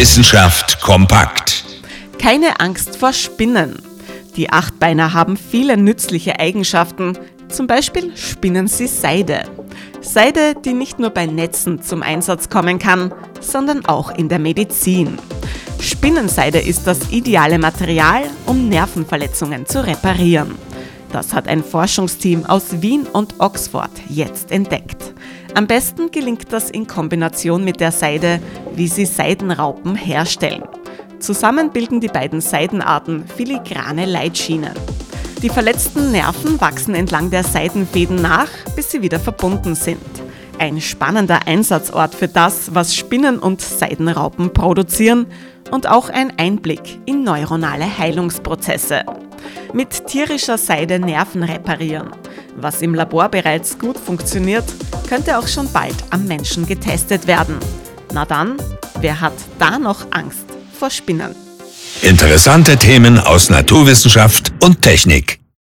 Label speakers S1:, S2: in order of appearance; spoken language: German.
S1: Wissenschaft kompakt.
S2: Keine Angst vor Spinnen. Die Achtbeiner haben viele nützliche Eigenschaften. Zum Beispiel spinnen sie Seide. Seide, die nicht nur bei Netzen zum Einsatz kommen kann, sondern auch in der Medizin. Spinnenseide ist das ideale Material, um Nervenverletzungen zu reparieren. Das hat ein Forschungsteam aus Wien und Oxford jetzt entdeckt. Am besten gelingt das in Kombination mit der Seide, wie sie Seidenraupen herstellen. Zusammen bilden die beiden Seidenarten filigrane Leitschienen. Die verletzten Nerven wachsen entlang der Seidenfäden nach, bis sie wieder verbunden sind. Ein spannender Einsatzort für das, was Spinnen und Seidenraupen produzieren und auch ein Einblick in neuronale Heilungsprozesse. Mit tierischer Seide Nerven reparieren. Was im Labor bereits gut funktioniert, könnte auch schon bald am Menschen getestet werden. Na dann, wer hat da noch Angst vor Spinnen?
S1: Interessante Themen aus Naturwissenschaft und Technik.